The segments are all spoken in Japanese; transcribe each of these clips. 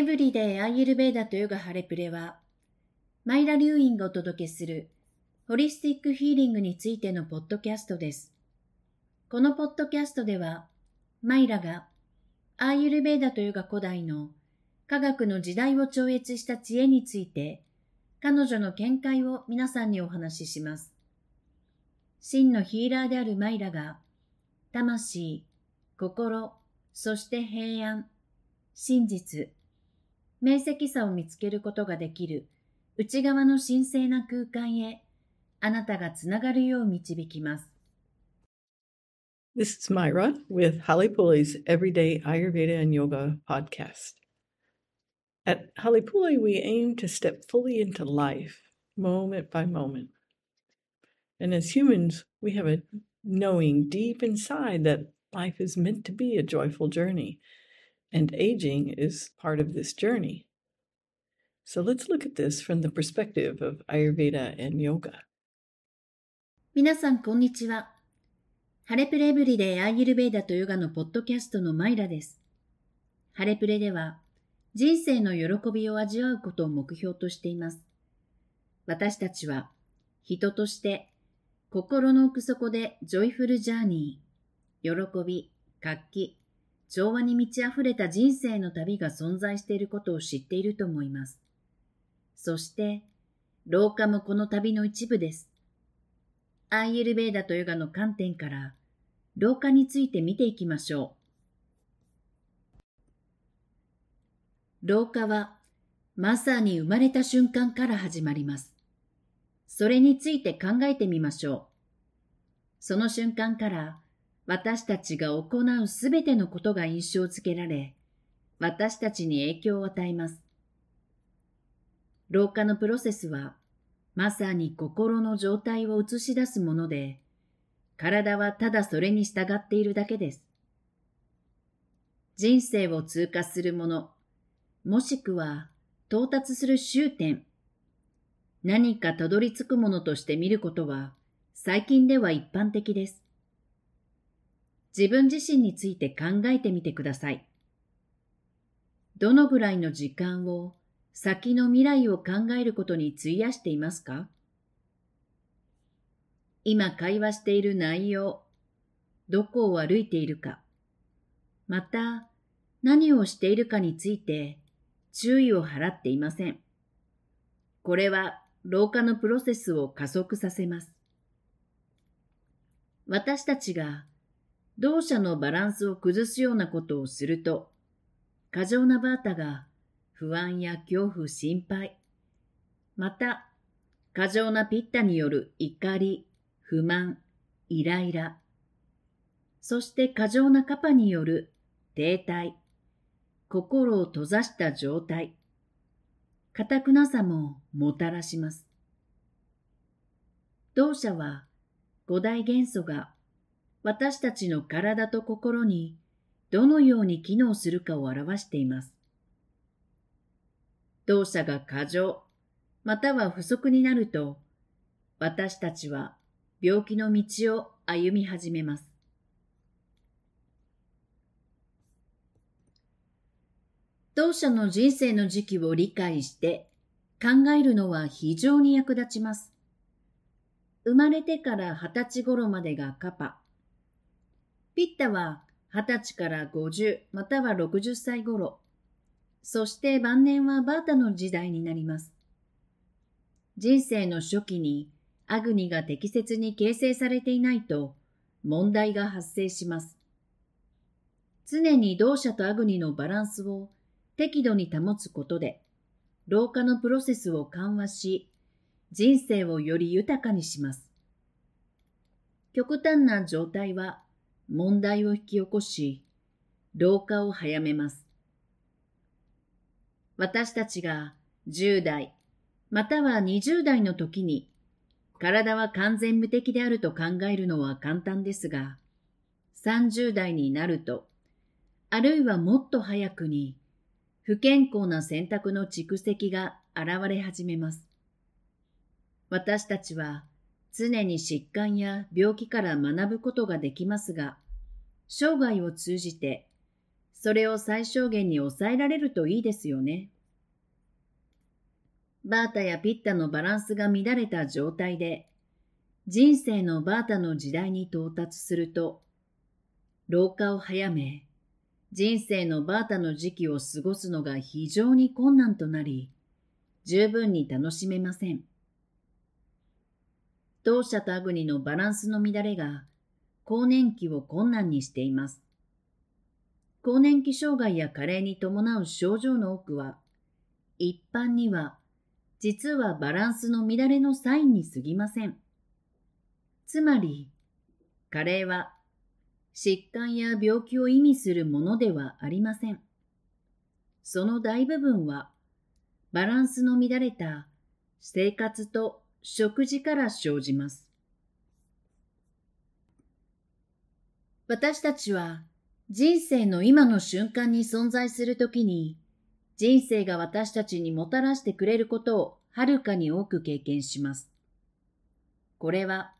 エブリデイアイユルベーダとヨガハレプレは、マイラ・リューインがお届けするホリスティックヒーリングについてのポッドキャストです。このポッドキャストでは、マイラがアーユルベーダとヨガ古代の科学の時代を超越した知恵について、彼女の見解を皆さんにお話しします。真のヒーラーであるマイラが、魂、心、そして平安、真実、明晰さを見つけることができる内側の神聖な空間へあなたがつながるよう導きます。This is Myra with Halipuli's Everyday Ayurveda and Yoga podcast. At Halipuli, we aim to step fully into life, moment by moment. And as humans, we have a knowing deep inside that life is meant to be a joyful journey and aging is part of this journey. So let's look at this from the perspective of Ayurveda and yoga. 皆さん、こんにちは。ハレプレブリでアーユルベーダとヨガのポッドキャストのマイラです。ハレプレでは、人生の喜びを味わうことを目標としています。私たちは、人として、心の奥底でジョイフルジャーニー、喜び、活気、調和に満ち溢れた人生の旅が存在していることを知っていると思います。そして、老化もこの旅の一部です。アーユルベーダとヨガの観点から、老化について見ていきましょう。老化は、まさに生まれた瞬間から始まります。それについて考えてみましょう。その瞬間から、私たちが行うすべてのことが印象づけられ、私たちに影響を与えます。老化のプロセスは、まさに心の状態を映し出すもので、体はただそれに従っているだけです。人生を通過するもの、もしくは到達する終点、何かたどり着くものとして見ることは、最近では一般的です。自分自身について考えてみてください。どのぐらいの時間を先の未来を考えることに費やしていますか？今会話している内容、どこを歩いているか、また何をしているかについて注意を払っていません。これは老化のプロセスを加速させます。私たちが同社のバランスを崩すようなことをすると、過剰なバータが不安や恐怖、心配、また過剰なピッタによる怒り、不満、イライラ、そして過剰なカパによる停滞、心を閉ざした状態、堅くなさももたらします。同社は五大元素が私たちの体と心にどのように機能するかを表しています。動作が過剰、または不足になると、私たちは病気の道を歩み始めます。当社の人生の時期を理解して考えるのは非常に役立ちます。生まれてから二十歳頃までがカパ、ピッタは20歳から50または60歳頃、そして晩年はバータの時代になります。人生の初期にアグニが適切に形成されていないと問題が発生します。常に同社とアグニのバランスを適度に保つことで、老化のプロセスを緩和し、人生をより豊かにします。極端な状態は問題を引き起こし、老化を早めます。私たちが10代、または20代の時に、体は完全無敵であると考えるのは簡単ですが、30代になると、あるいはもっと早くに、不健康な選択の蓄積が現れ始めます。私たちは常に疾患や病気から学ぶことができますが、生涯を通じてそれを最小限に抑えられるといいですよね。バータやピッタのバランスが乱れた状態で、人生のバータの時代に到達すると、老化を早め、人生のバータの時期を過ごすのが非常に困難となり、十分に楽しめません。当社とアグニのバランスの乱れが、更年期を困難にしています。更年期障害や加齢に伴う症状の多くは、一般には実はバランスの乱れのサインに過ぎません。つまり、加齢は疾患や病気を意味するものではありません。その大部分は、バランスの乱れた生活と食事から生じます。私たちは人生の今の瞬間に存在するときに人生が私たちにもたらしてくれることをはるかに多く経験します。これは、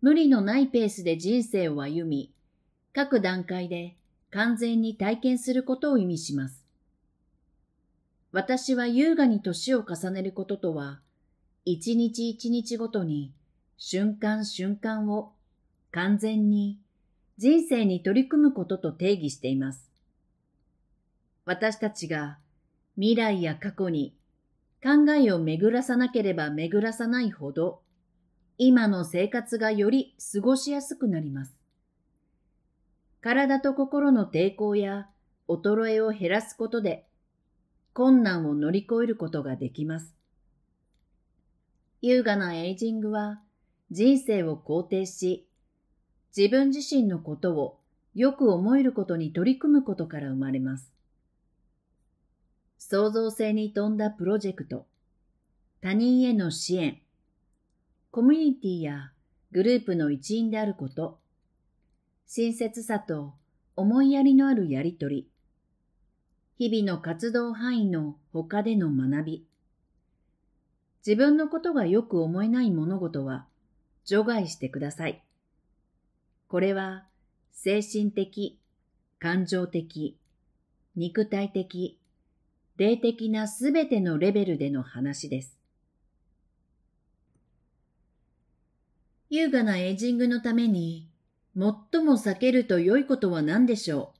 無理のないペースで人生を歩み、各段階で完全に体験することを意味します。私は優雅に年を重ねることとは、一日一日ごとに瞬間瞬間を完全に人生に取り組むことと定義しています。私たちが未来や過去に考えを巡らさなければ巡らさないほど、今の生活がより過ごしやすくなります。体と心の抵抗や衰えを減らすことで、困難を乗り越えることができます。優雅なエイジングは人生を肯定し、自分自身のことをよく思えることに取り組むことから生まれます。創造性に富んだプロジェクト、他人への支援、コミュニティやグループの一員であること、親切さと思いやりのあるやりとり、日々の活動範囲の他での学び、自分のことがよく思えない物事は除外してください。これは精神的、感情的、肉体的、霊的なすべてのレベルでの話です。優雅なエイジングのために最も避けると良いことは何でしょ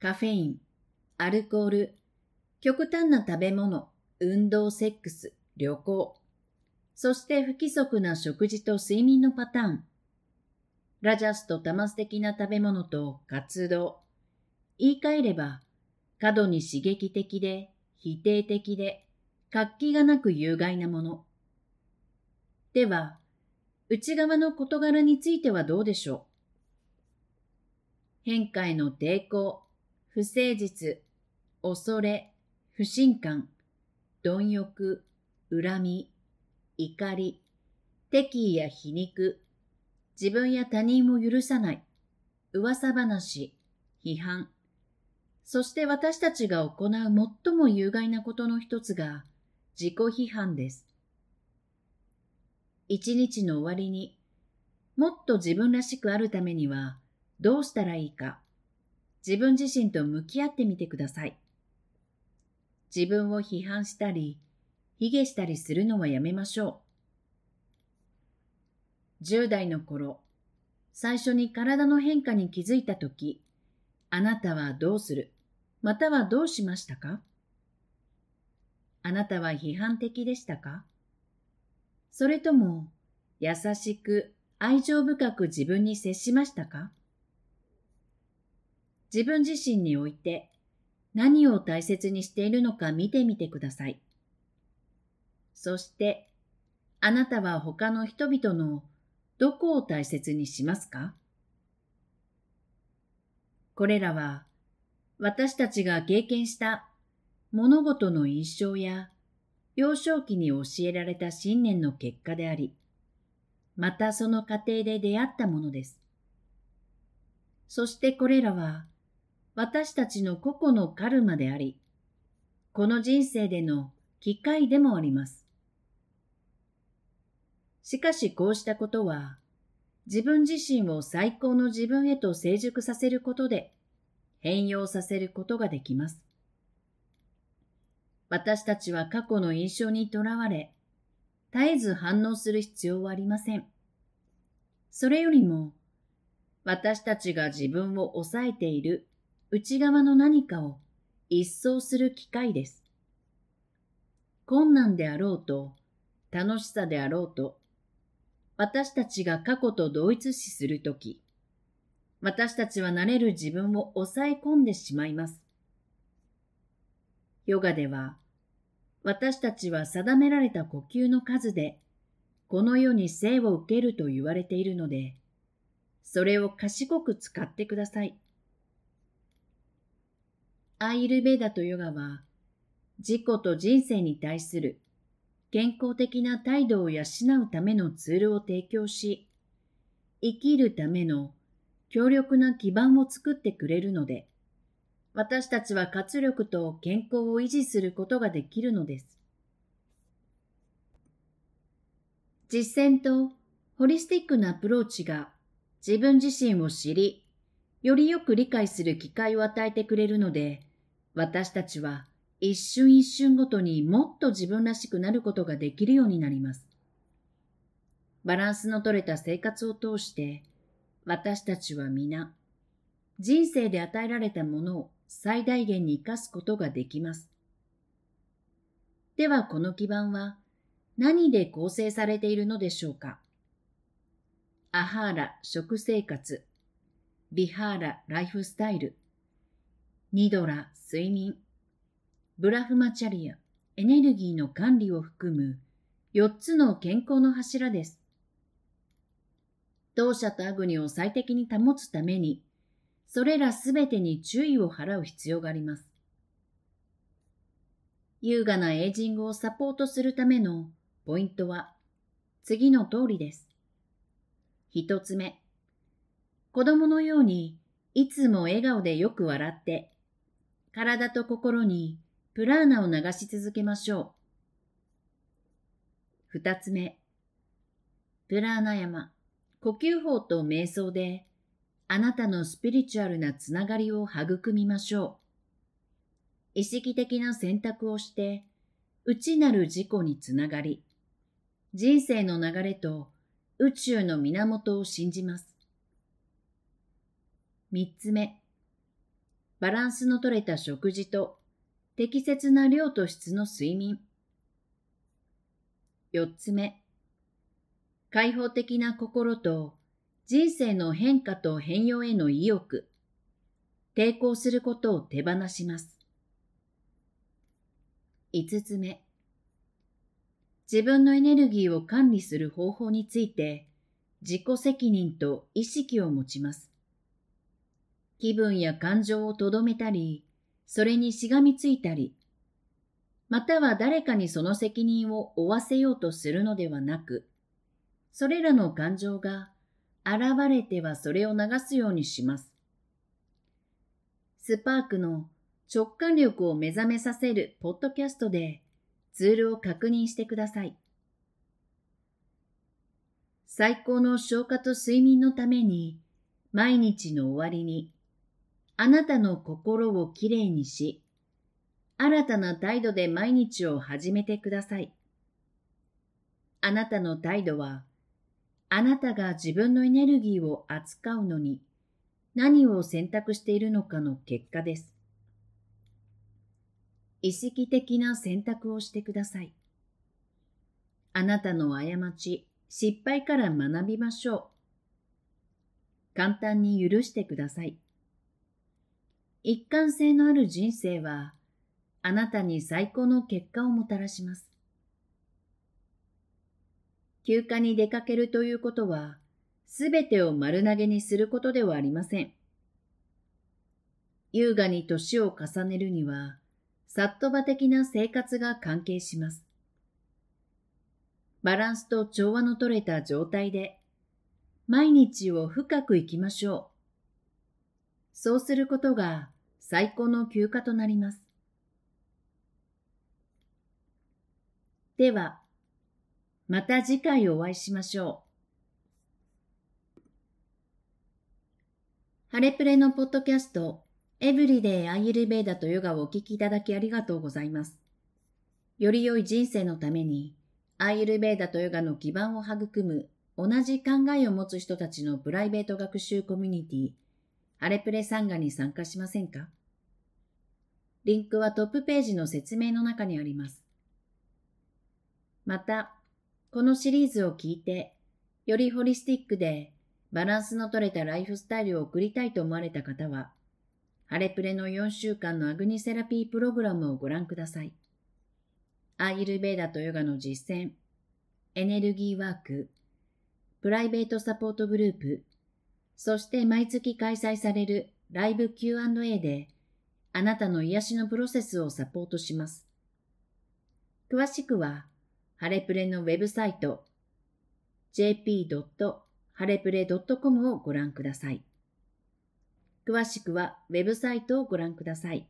う？カフェイン、アルコール、極端な食べ物、運動、セックス、旅行、そして不規則な食事と睡眠のパターン、ラジャスとタマス的な食べ物と活動、言い換えれば過度に刺激的で否定的で活気がなく有害なもの。では、内側の事柄についてはどうでしょう？変化への抵抗、不誠実、恐れ、不信感、貪欲、恨み、怒り、敵意や皮肉、自分や他人を許さない、噂話、批判、そして私たちが行う最も有害なことの一つが自己批判です。一日の終わりにもっと自分らしくあるためにはどうしたらいいか自分自身と向き合ってみてください。自分を批判したり、卑下したりするのはやめましょう。10代の頃、最初に体の変化に気づいたとき、あなたはどうする？またはどうしましたか？あなたは批判的でしたか？それとも優しく愛情深く自分に接しましたか？自分自身において何を大切にしているのか見てみてください。そしてあなたは他の人々のどこを大切にしますか？これらは私たちが経験した物事の印象や幼少期に教えられた信念の結果であり、またその過程で出会ったものです。そしてこれらは私たちの個々のカルマであり、この人生での機会でもあります。しかしこうしたことは、自分自身を最高の自分へと成熟させることで変容させることができます。私たちは過去の印象にとらわれ、絶えず反応する必要はありません。それよりも、私たちが自分を抑えている内側の何かを一掃する機会です。困難であろうと、楽しさであろうと、私たちが過去と同一視するとき、私たちはなれる自分を抑え込んでしまいます。ヨガでは、私たちは定められた呼吸の数で、この世に生を受けると言われているので、それを賢く使ってください。アイルベーダとヨガは、自己と人生に対する健康的な態度を養うためのツールを提供し、生きるための強力な基盤を作ってくれるので、私たちは活力と健康を維持することができるのです。実践とホリスティックなアプローチが自分自身を知り、よりよく理解する機会を与えてくれるので、私たちは一瞬一瞬ごとにもっと自分らしくなることができるようになります。バランスの取れた生活を通して、私たちは皆、人生で与えられたものを最大限に生かすことができます。ではこの基盤は何で構成されているのでしょうか？アハーラ食生活、ビハーラライフスタイル、ニドラ睡眠、ブラフマチャリア、エネルギーの管理を含む4つの健康の柱です。同社とアグニを最適に保つために、それらすべてに注意を払う必要があります。優雅なエイジングをサポートするためのポイントは次の通りです。一つ目、子供のようにいつも笑顔でよく笑って、体と心にプラーナを流し続けましょう。二つ目、プラーナ山、呼吸法と瞑想で、あなたのスピリチュアルなつながりを育みましょう。意識的な選択をして、内なる自己につながり、人生の流れと宇宙の源を信じます。三つ目、バランスの取れた食事と適切な量と質の睡眠。四つ目、開放的な心と人生の変化と変容への意欲、抵抗することを手放します。五つ目、自分のエネルギーを管理する方法について自己責任と意識を持ちます。気分や感情をとどめたり、それにしがみついたり、または誰かにその責任を負わせようとするのではなく、それらの感情が現れてはそれを流すようにします。スパークの直感力を目覚めさせるポッドキャストでツールを確認してください。最高の消化と睡眠のために毎日の終わりにあなたの心をきれいにし、新たな態度で毎日を始めてください。あなたの態度は、あなたが自分のエネルギーを扱うのに何を選択しているのかの結果です。意識的な選択をしてください。あなたの過ち、失敗から学びましょう。簡単に許してください。一貫性のある人生は、あなたに最高の結果をもたらします。休暇に出かけるということは、すべてを丸投げにすることではありません。優雅に年を重ねるには、サットバ的な生活が関係します。バランスと調和の取れた状態で、毎日を深く生きましょう。そうすることが最高の休暇となります。では、また次回お会いしましょう。ハレプレのポッドキャスト、エブリデイアイルベーダとヨガをお聞きいただきありがとうございます。より良い人生のために、アイルベーダとヨガの基盤を育む同じ考えを持つ人たちのプライベート学習コミュニティ、ハレプレサンガに参加しませんか？リンクはトップページの説明の中にあります。また、このシリーズを聞いて、よりホリスティックでバランスの取れたライフスタイルを送りたいと思われた方は、ハレプレの4週間のアグニセラピープログラムをご覧ください。アーユルベーダとヨガの実践、エネルギーワーク、プライベートサポートグループ、そして毎月開催されるライブ Q&A で、あなたの癒しのプロセスをサポートします。詳しくは、ハレプレのウェブサイト、jp.harepre.com をご覧ください。詳しくはウェブサイトをご覧ください。